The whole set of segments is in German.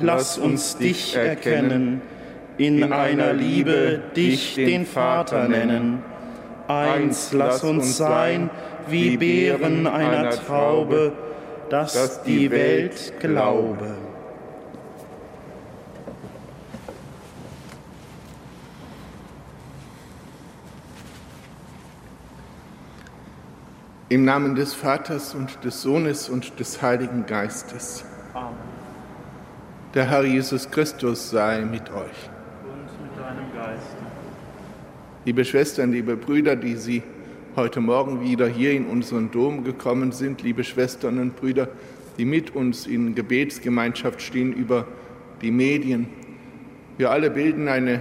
Lass uns dich erkennen, in einer Liebe dich den Vater nennen. Eins lass uns sein wie Beeren einer Traube, dass die Welt glaube. Im Namen des Vaters und des Sohnes und des Heiligen Geistes. Der Herr Jesus Christus sei mit euch. Und mit deinem Geist. Liebe Schwestern, liebe Brüder, die Sie heute Morgen wieder hier in unseren Dom gekommen sind, liebe Schwestern und Brüder, die mit uns in Gebetsgemeinschaft stehen über die Medien. Wir alle bilden eine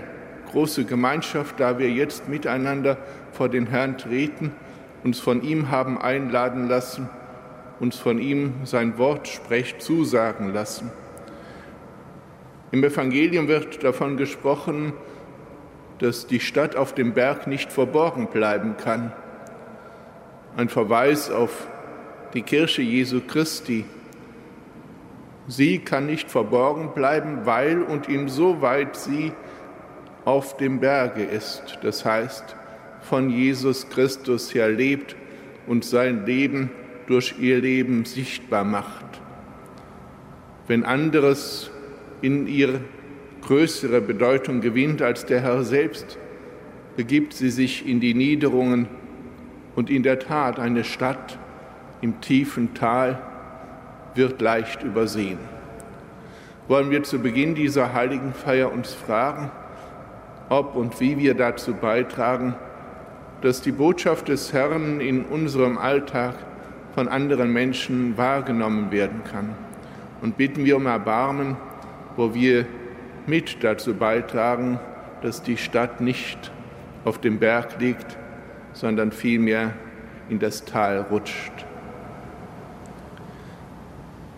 große Gemeinschaft, da wir jetzt miteinander vor den Herrn treten uns von ihm haben einladen lassen, uns von ihm sein Wort sprecht zusagen lassen. Im Evangelium wird davon gesprochen, dass die Stadt auf dem Berg nicht verborgen bleiben kann. Ein Verweis auf die Kirche Jesu Christi. Sie kann nicht verborgen bleiben, weil und insoweit sie auf dem Berge ist. Das heißt, von Jesus Christus her lebt und sein Leben durch ihr Leben sichtbar macht. Wenn anderes in ihr größere Bedeutung gewinnt als der Herr selbst, begibt sie sich in die Niederungen und in der Tat eine Stadt im tiefen Tal wird leicht übersehen. Wollen wir zu Beginn dieser heiligen Feier uns fragen, ob und wie wir dazu beitragen, dass die Botschaft des Herrn in unserem Alltag von anderen Menschen wahrgenommen werden kann. Und bitten wir um Erbarmen, wo wir mit dazu beitragen, dass die Stadt nicht auf dem Berg liegt, sondern vielmehr in das Tal rutscht.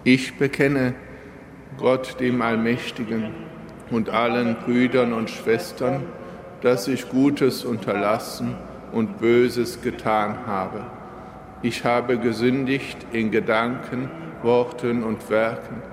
Ich bekenne Gott dem Allmächtigen und allen Brüdern und Schwestern, dass ich Gutes unterlassen und Böses getan habe. Ich habe gesündigt in Gedanken, Worten und Werken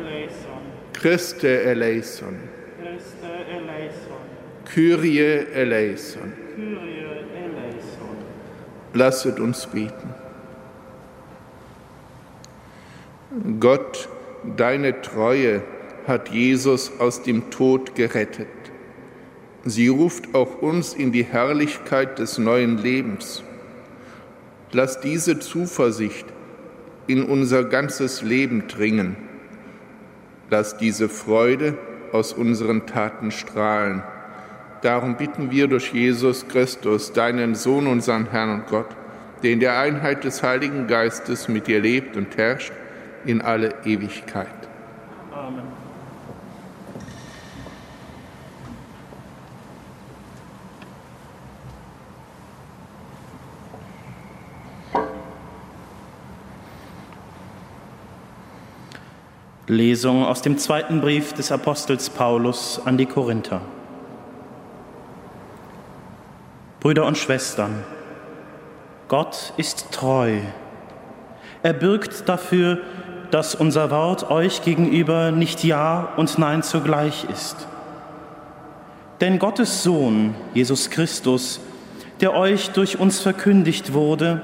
Christe eleison. Christe eleison. Kyrie eleison. Kyrie eleison. Lasset uns beten. Gott, deine Treue hat Jesus aus dem Tod gerettet. Sie ruft auch uns in die Herrlichkeit des neuen Lebens. Lass diese Zuversicht in unser ganzes Leben dringen. Lass diese Freude aus unseren Taten strahlen. Darum bitten wir durch Jesus Christus, deinen Sohn, unseren Herrn und Gott, der in der Einheit des Heiligen Geistes mit dir lebt und herrscht in alle Ewigkeit. Lesung aus dem zweiten Brief des Apostels Paulus an die Korinther. Brüder und Schwestern, Gott ist treu. Er bürgt dafür, dass unser Wort euch gegenüber nicht Ja und Nein zugleich ist. Denn Gottes Sohn, Jesus Christus, der euch durch uns verkündigt wurde,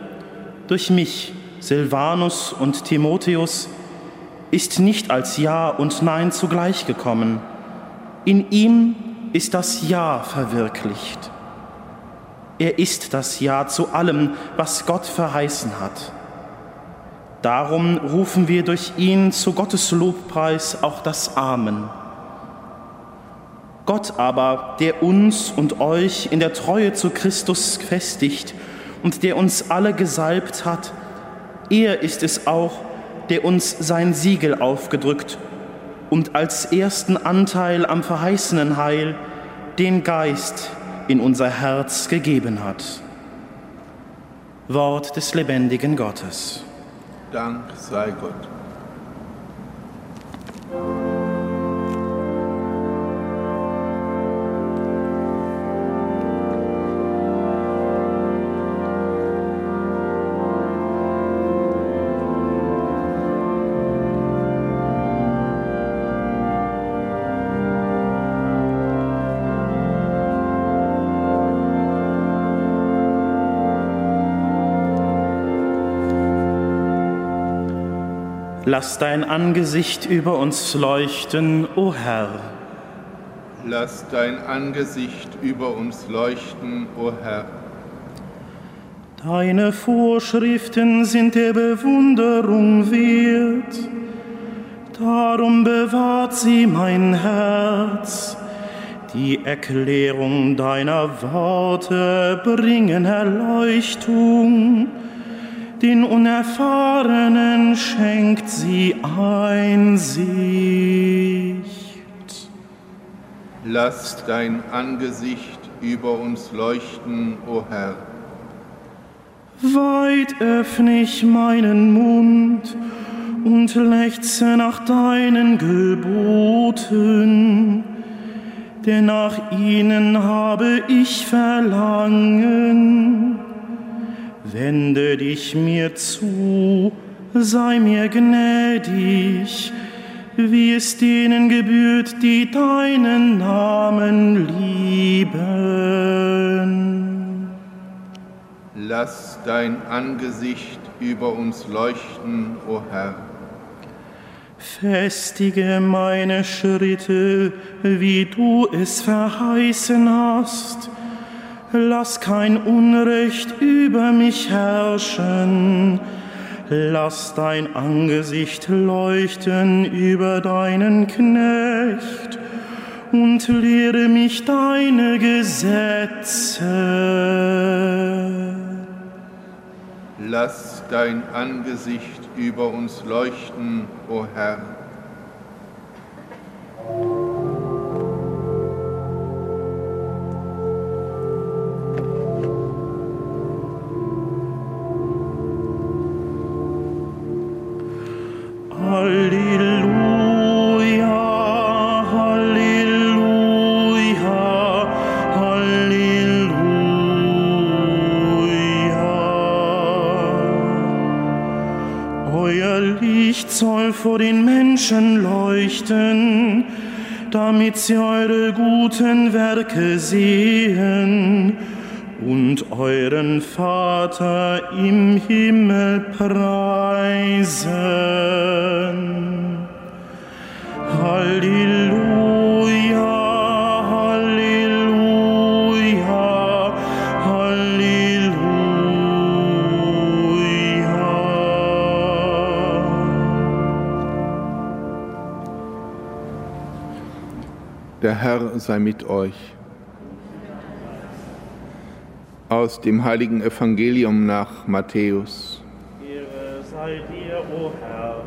durch mich, Silvanus und Timotheus, ist nicht als Ja und Nein zugleich gekommen. In ihm ist das Ja verwirklicht. Er ist das Ja zu allem, was Gott verheißen hat. Darum rufen wir durch ihn zu Gottes Lobpreis auch das Amen. Gott aber, der uns und euch in der Treue zu Christus festigt und der uns alle gesalbt hat, er ist es auch, der uns sein Siegel aufgedrückt und als ersten Anteil am verheißenen Heil den Geist in unser Herz gegeben hat. Wort des lebendigen Gottes. Dank sei Gott. Lass dein Angesicht über uns leuchten, o Herr. Lass dein Angesicht über uns leuchten, o Herr. Deine Vorschriften sind der Bewunderung wert. Darum bewahrt sie mein Herz. Die Erklärung deiner Worte bringen Erleuchtung den Unerfahrenen schenkt sie Einsicht. Lass dein Angesicht über uns leuchten, o Herr. Weit öffne ich meinen Mund und lechze nach deinen Geboten, denn nach ihnen habe ich Verlangen. Wende dich mir zu, sei mir gnädig, wie es denen gebührt, die deinen Namen lieben. Lass dein Angesicht über uns leuchten, o Herr. Festige meine Schritte, wie du es verheißen hast lass kein Unrecht über mich herrschen. Lass dein Angesicht leuchten über deinen Knecht und lehre mich deine Gesetze. Lass dein Angesicht über uns leuchten, o Herr. Vor den Menschen leuchten, damit sie eure guten Werke sehen und euren Vater im Himmel preisen. Halleluja. Der Herr sei mit euch. Aus dem heiligen Evangelium nach Matthäus. Ehre sei dir, o Herr.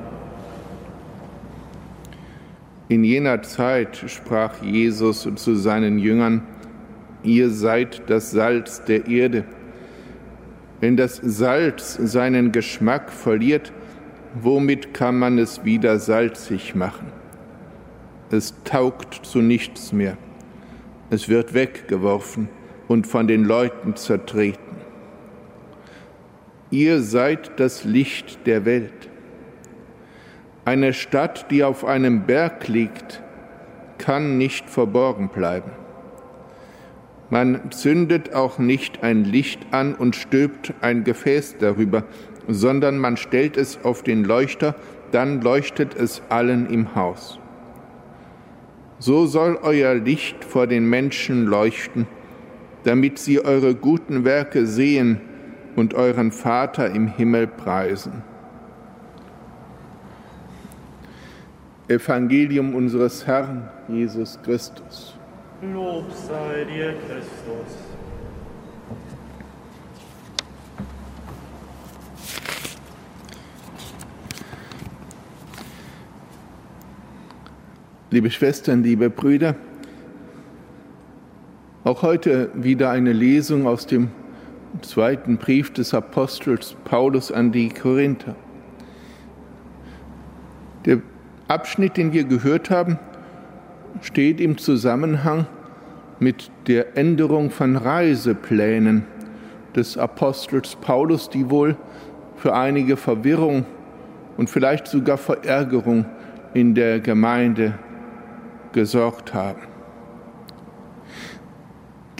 In jener Zeit sprach Jesus zu seinen Jüngern, ihr seid das Salz der Erde. Wenn das Salz seinen Geschmack verliert, womit kann man es wieder salzig machen? es taugt zu nichts mehr. Es wird weggeworfen und von den Leuten zertreten. Ihr seid das Licht der Welt. Eine Stadt, die auf einem Berg liegt, kann nicht verborgen bleiben. Man zündet auch nicht ein Licht an und stülpt ein Gefäß darüber, sondern man stellt es auf den Leuchter, dann leuchtet es allen im Haus so soll euer Licht vor den Menschen leuchten, damit sie eure guten Werke sehen und euren Vater im Himmel preisen. Evangelium unseres Herrn Jesus Christus. Lob sei dir, Christus. Liebe Schwestern, liebe Brüder, auch heute wieder eine Lesung aus dem zweiten Brief des Apostels Paulus an die Korinther. Der Abschnitt, den wir gehört haben, steht im Zusammenhang mit der Änderung von Reiseplänen des Apostels Paulus, die wohl für einige Verwirrung und vielleicht sogar Verärgerung in der Gemeinde gesorgt haben.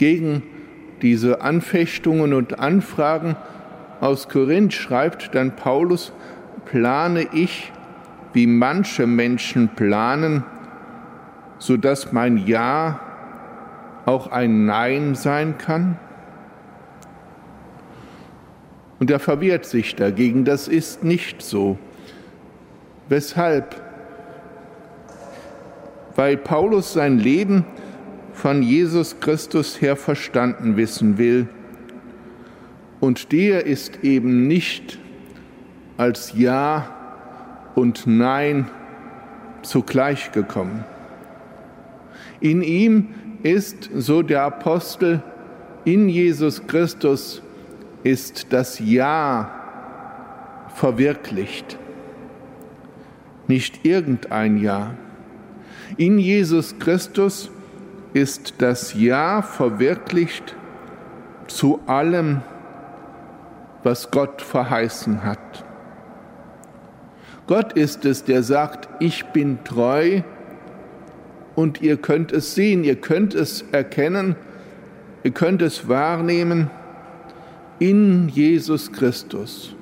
Gegen diese Anfechtungen und Anfragen aus Korinth schreibt dann Paulus, plane ich, wie manche Menschen planen, so dass mein Ja auch ein Nein sein kann? Und er verwehrt sich dagegen, das ist nicht so. Weshalb? weil Paulus sein Leben von Jesus Christus her verstanden wissen will. Und der ist eben nicht als Ja und Nein zugleich gekommen. In ihm ist, so der Apostel, in Jesus Christus ist das Ja verwirklicht. Nicht irgendein Ja. In Jesus Christus ist das Ja verwirklicht zu allem, was Gott verheißen hat. Gott ist es, der sagt, ich bin treu und ihr könnt es sehen, ihr könnt es erkennen, ihr könnt es wahrnehmen in Jesus Christus.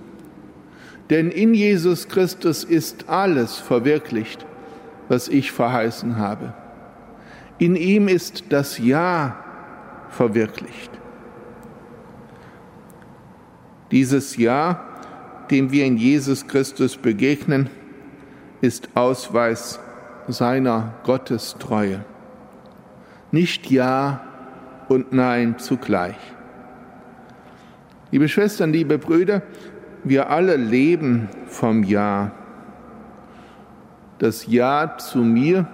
Denn in Jesus Christus ist alles verwirklicht, was ich verheißen habe. In ihm ist das Ja verwirklicht. Dieses Ja, dem wir in Jesus Christus begegnen, ist Ausweis seiner Gottestreue. Nicht Ja und Nein zugleich. Liebe Schwestern, liebe Brüder, wir alle leben vom Ja. Das Ja zu mir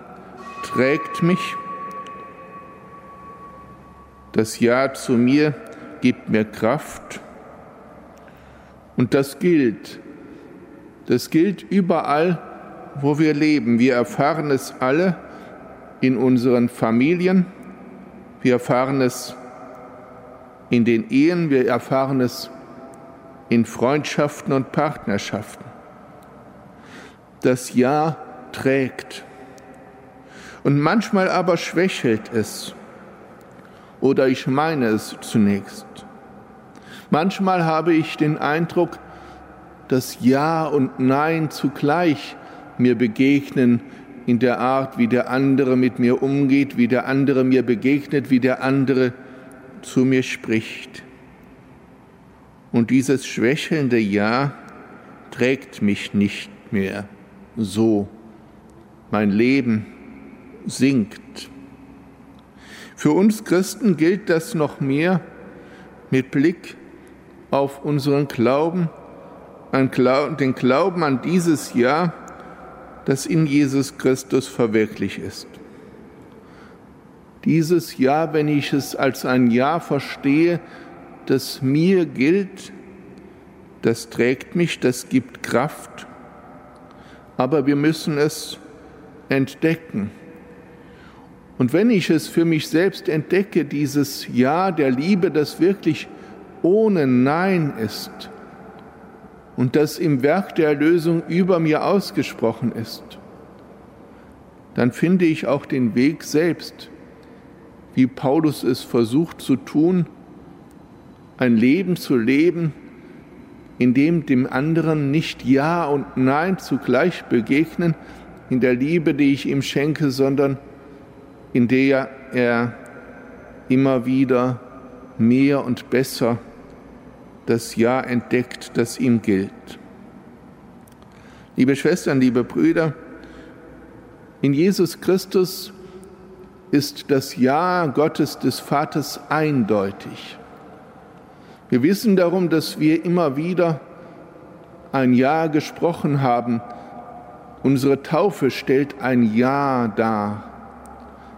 trägt mich. Das Ja zu mir gibt mir Kraft. Und das gilt. Das gilt überall, wo wir leben. Wir erfahren es alle in unseren Familien. Wir erfahren es in den Ehen. Wir erfahren es in Freundschaften und Partnerschaften. Das Ja trägt. Und manchmal aber schwächelt es. Oder ich meine es zunächst. Manchmal habe ich den Eindruck, dass Ja und Nein zugleich mir begegnen in der Art, wie der andere mit mir umgeht, wie der andere mir begegnet, wie der andere zu mir spricht. Und dieses schwächelnde Ja trägt mich nicht mehr so mein Leben sinkt. Für uns Christen gilt das noch mehr mit Blick auf unseren Glauben, den Glauben an dieses Ja, das in Jesus Christus verwirklicht ist. Dieses Ja, wenn ich es als ein Ja verstehe, das mir gilt, das trägt mich, das gibt Kraft, aber wir müssen es entdecken. Und wenn ich es für mich selbst entdecke, dieses Ja der Liebe, das wirklich ohne Nein ist und das im Werk der Erlösung über mir ausgesprochen ist, dann finde ich auch den Weg selbst, wie Paulus es versucht zu tun, ein Leben zu leben, in dem dem anderen nicht Ja und Nein zugleich begegnen, in der Liebe, die ich ihm schenke, sondern in der er immer wieder mehr und besser das Ja entdeckt, das ihm gilt. Liebe Schwestern, liebe Brüder, in Jesus Christus ist das Ja Gottes des Vaters eindeutig. Wir wissen darum, dass wir immer wieder ein Ja gesprochen haben Unsere Taufe stellt ein Ja dar.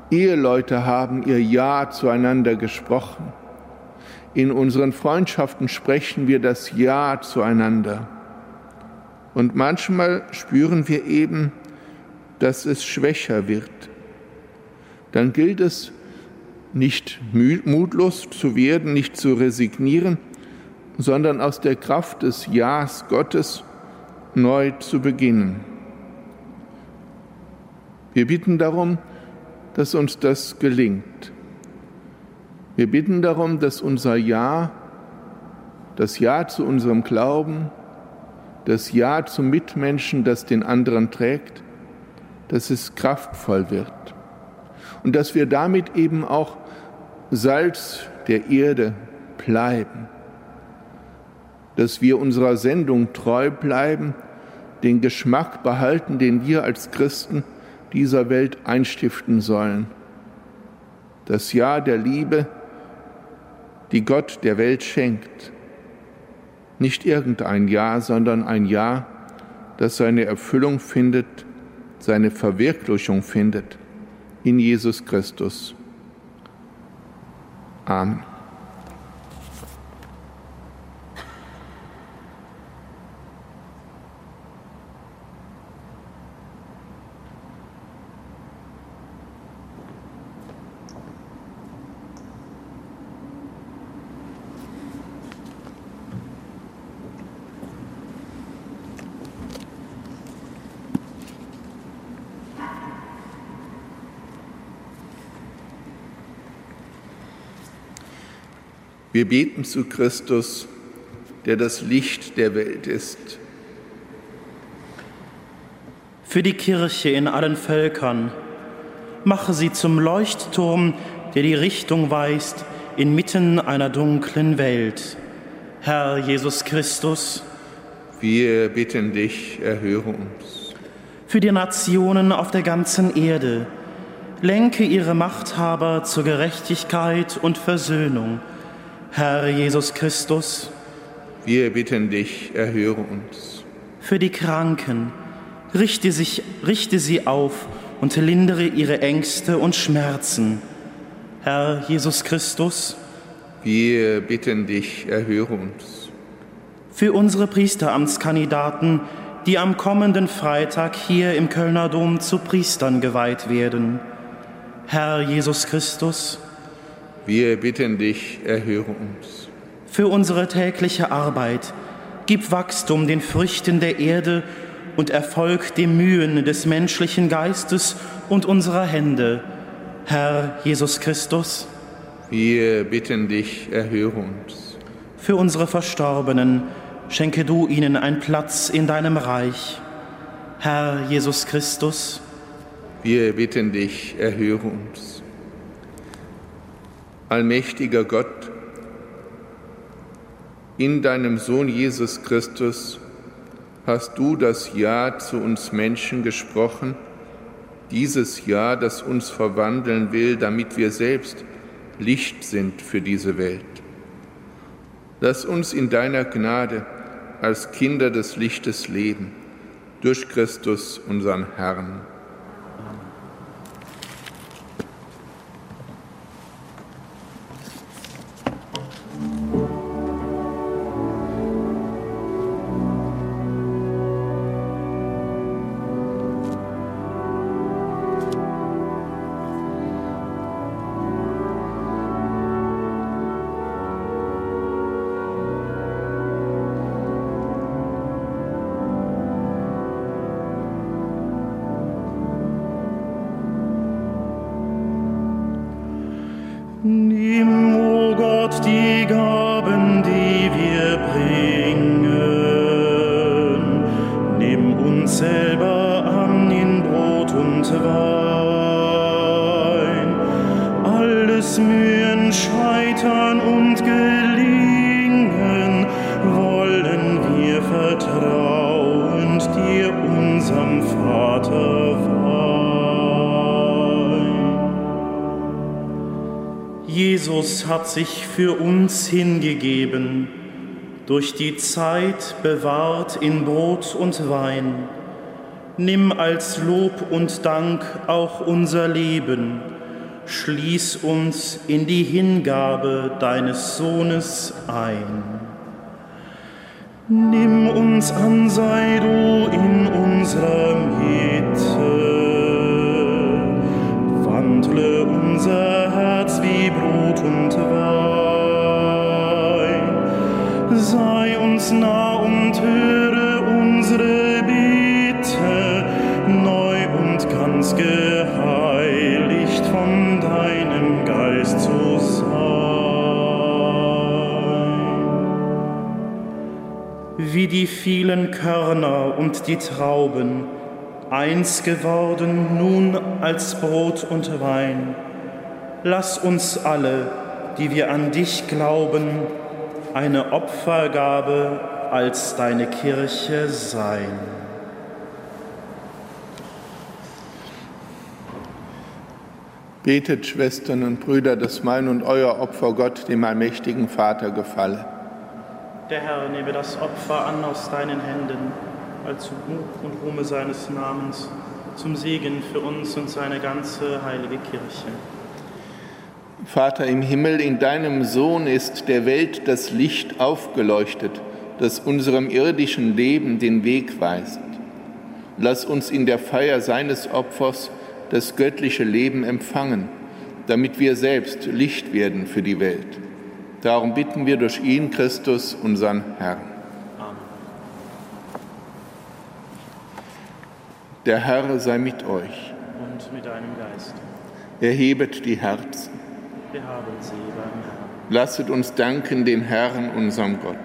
Eheleute haben ihr Ja zueinander gesprochen. In unseren Freundschaften sprechen wir das Ja zueinander. Und manchmal spüren wir eben, dass es schwächer wird. Dann gilt es, nicht mutlos zu werden, nicht zu resignieren, sondern aus der Kraft des Ja's Gottes neu zu beginnen. Wir bitten darum, dass uns das gelingt. Wir bitten darum, dass unser Ja, das Ja zu unserem Glauben, das Ja zum Mitmenschen, das den anderen trägt, dass es kraftvoll wird und dass wir damit eben auch Salz der Erde bleiben, dass wir unserer Sendung treu bleiben, den Geschmack behalten, den wir als Christen dieser Welt einstiften sollen. Das Ja der Liebe, die Gott der Welt schenkt. Nicht irgendein Ja, sondern ein Ja, das seine Erfüllung findet, seine Verwirklichung findet in Jesus Christus. Amen. Wir beten zu Christus, der das Licht der Welt ist. Für die Kirche in allen Völkern, mache sie zum Leuchtturm, der die Richtung weist inmitten einer dunklen Welt. Herr Jesus Christus, wir bitten dich, erhöre uns. Für die Nationen auf der ganzen Erde, lenke ihre Machthaber zur Gerechtigkeit und Versöhnung Herr Jesus Christus, wir bitten dich, erhöre uns. Für die Kranken, richte, sich, richte sie auf und lindere ihre Ängste und Schmerzen. Herr Jesus Christus, wir bitten dich, erhöre uns. Für unsere Priesteramtskandidaten, die am kommenden Freitag hier im Kölner Dom zu Priestern geweiht werden. Herr Jesus Christus, wir bitten dich, erhöre uns. Für unsere tägliche Arbeit gib Wachstum den Früchten der Erde und Erfolg den Mühen des menschlichen Geistes und unserer Hände. Herr Jesus Christus. Wir bitten dich, erhöre uns. Für unsere Verstorbenen schenke du ihnen einen Platz in deinem Reich. Herr Jesus Christus. Wir bitten dich, erhöre uns. Allmächtiger Gott, in deinem Sohn Jesus Christus hast du das Ja zu uns Menschen gesprochen, dieses Ja, das uns verwandeln will, damit wir selbst Licht sind für diese Welt. Lass uns in deiner Gnade als Kinder des Lichtes leben, durch Christus, unseren Herrn. Für uns hingegeben, durch die Zeit bewahrt in Brot und Wein. Nimm als Lob und Dank auch unser Leben. Schließ uns in die Hingabe deines Sohnes ein. Nimm uns an, sei du in unserer Und höre unsere Bitte, neu und ganz geheiligt von deinem Geist zu sein. Wie die vielen Körner und die Trauben, eins geworden nun als Brot und Wein, lass uns alle, die wir an dich glauben, eine Opfergabe als deine Kirche sein. Betet, Schwestern und Brüder, dass mein und euer Opfer Gott, dem allmächtigen Vater, gefalle. Der Herr nehme das Opfer an aus deinen Händen, als Ruhm und Ruhme seines Namens, zum Segen für uns und seine ganze heilige Kirche. Vater im Himmel, in deinem Sohn ist der Welt das Licht aufgeleuchtet, das unserem irdischen Leben den Weg weist. Lass uns in der Feier seines Opfers das göttliche Leben empfangen, damit wir selbst Licht werden für die Welt. Darum bitten wir durch ihn, Christus, unseren Herrn. Amen. Der Herr sei mit euch. Und mit deinem Geist. Erhebet die Herzen. Wir haben sie beim Herrn. Lasset uns danken dem Herrn, unserem Gott.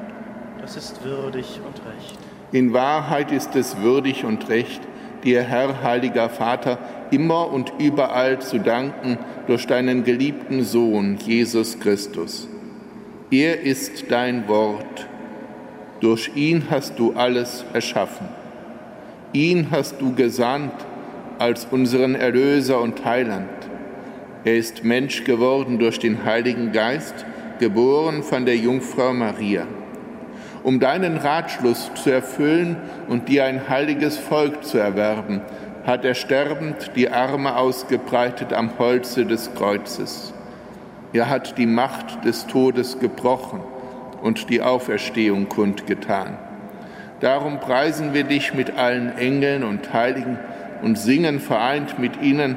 Das ist würdig und recht. In Wahrheit ist es würdig und recht, dir, Herr, heiliger Vater, immer und überall zu danken durch deinen geliebten Sohn, Jesus Christus. Er ist dein Wort. Durch ihn hast du alles erschaffen. Ihn hast du gesandt als unseren Erlöser und Heiland. Er ist Mensch geworden durch den Heiligen Geist, geboren von der Jungfrau Maria. Um deinen Ratschluss zu erfüllen und dir ein heiliges Volk zu erwerben, hat er sterbend die Arme ausgebreitet am Holze des Kreuzes. Er hat die Macht des Todes gebrochen und die Auferstehung kundgetan. Darum preisen wir dich mit allen Engeln und Heiligen und singen vereint mit ihnen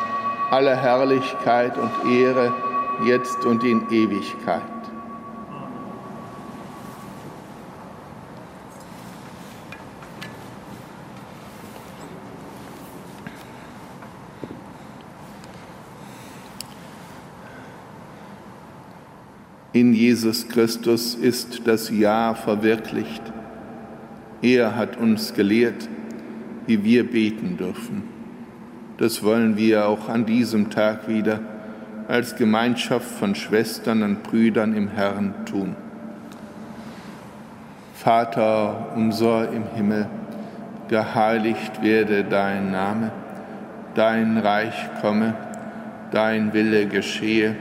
alle Herrlichkeit und Ehre, jetzt und in Ewigkeit. In Jesus Christus ist das Ja verwirklicht. Er hat uns gelehrt, wie wir beten dürfen. Das wollen wir auch an diesem Tag wieder als Gemeinschaft von Schwestern und Brüdern im Herrn tun. Vater unser im Himmel, geheiligt werde dein Name, dein Reich komme, dein Wille geschehe,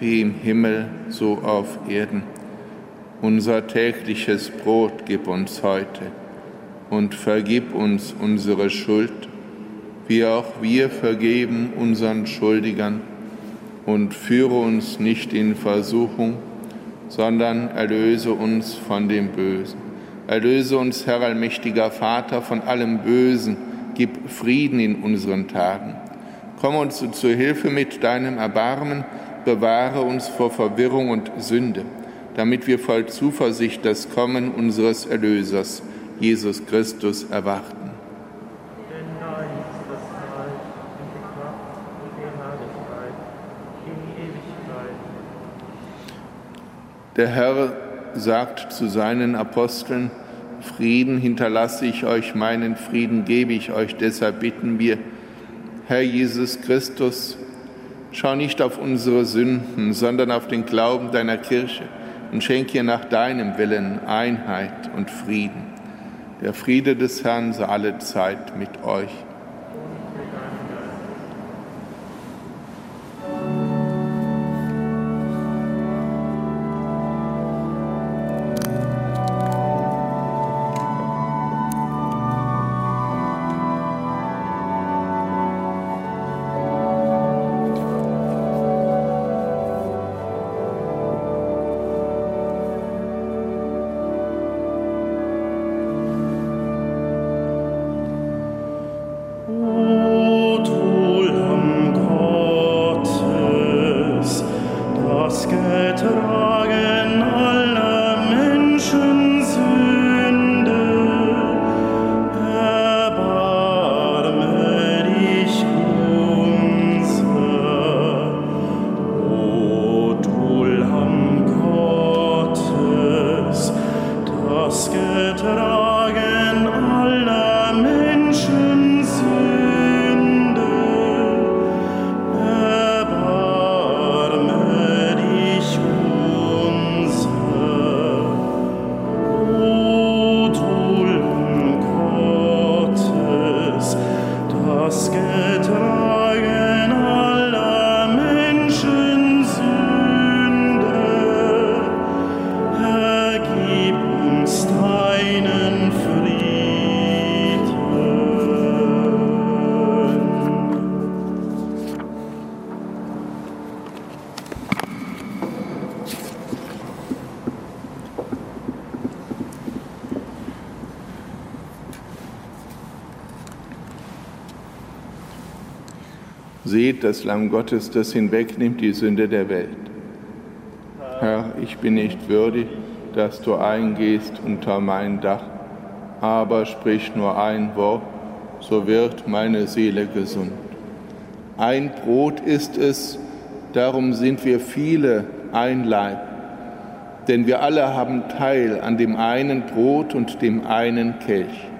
wie im Himmel so auf Erden. Unser tägliches Brot gib uns heute und vergib uns unsere Schuld, wie auch wir vergeben unseren Schuldigern. Und führe uns nicht in Versuchung, sondern erlöse uns von dem Bösen. Erlöse uns, Herr allmächtiger Vater, von allem Bösen, gib Frieden in unseren Tagen. Komm uns zu Hilfe mit deinem Erbarmen, bewahre uns vor Verwirrung und Sünde, damit wir voll Zuversicht das Kommen unseres Erlösers, Jesus Christus, erwarten. Der Herr sagt zu seinen Aposteln, Frieden hinterlasse ich euch, meinen Frieden gebe ich euch. Deshalb bitten wir, Herr Jesus Christus, schau nicht auf unsere Sünden, sondern auf den Glauben deiner Kirche und schenke ihr nach deinem Willen Einheit und Frieden. Der Friede des Herrn sei alle Zeit mit euch. Das Lamm Gottes, das hinwegnimmt die Sünde der Welt. Herr, ich bin nicht würdig, dass du eingehst unter mein Dach, aber sprich nur ein Wort, so wird meine Seele gesund. Ein Brot ist es, darum sind wir viele ein Leib, denn wir alle haben Teil an dem einen Brot und dem einen Kelch.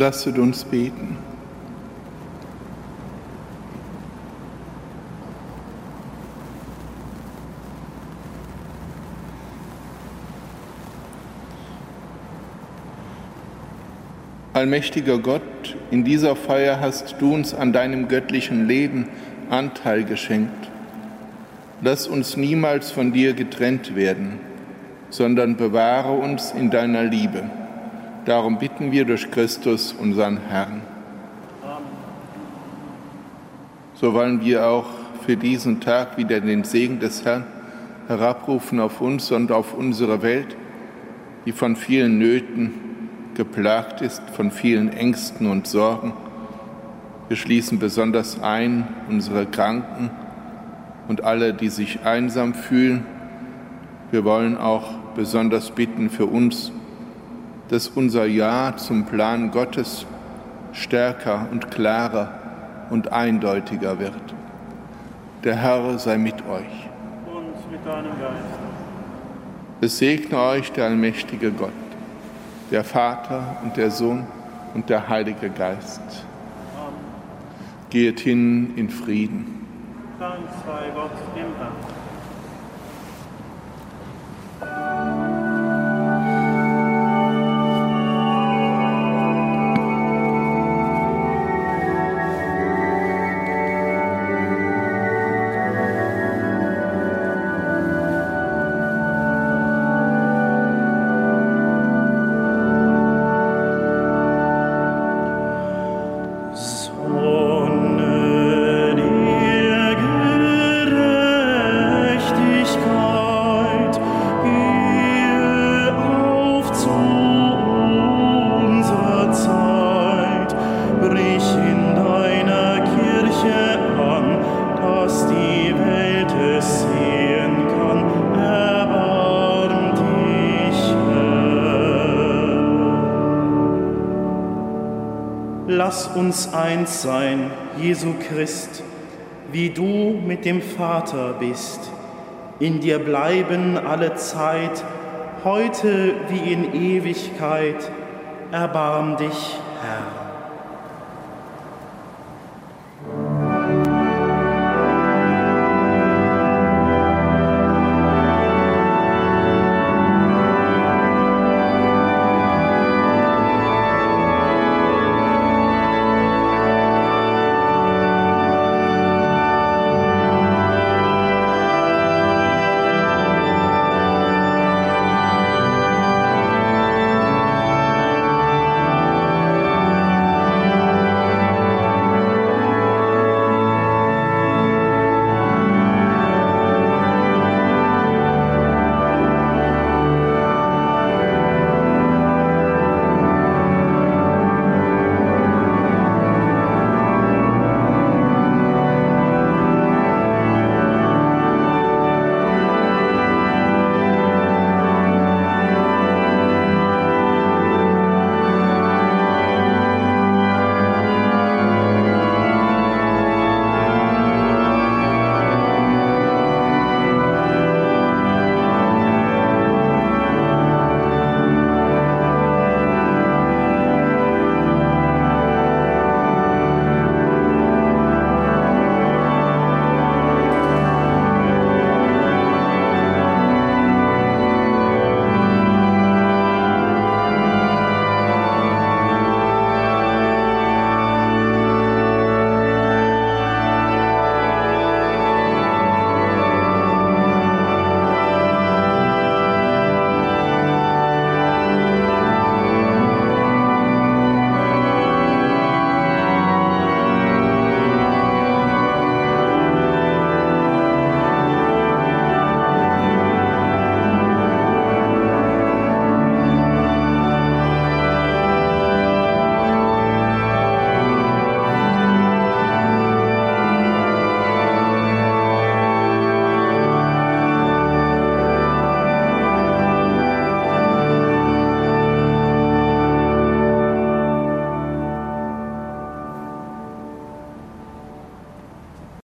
Lasset uns beten. Allmächtiger Gott, in dieser Feier hast du uns an deinem göttlichen Leben Anteil geschenkt. Lass uns niemals von dir getrennt werden, sondern bewahre uns in deiner Liebe. Darum bitten wir durch Christus, unseren Herrn. So wollen wir auch für diesen Tag wieder den Segen des Herrn herabrufen auf uns und auf unsere Welt, die von vielen Nöten geplagt ist, von vielen Ängsten und Sorgen. Wir schließen besonders ein unsere Kranken und alle, die sich einsam fühlen. Wir wollen auch besonders bitten für uns, dass unser Ja zum Plan Gottes stärker und klarer und eindeutiger wird. Der Herr sei mit euch. Und mit deinem Geist. Es segne euch der allmächtige Gott, der Vater und der Sohn und der Heilige Geist. Amen. Geht hin in Frieden. Dank sei Gott im Herrn. Uns eins sein, Jesu Christ, wie du mit dem Vater bist. In dir bleiben alle Zeit, heute wie in Ewigkeit. Erbarm dich.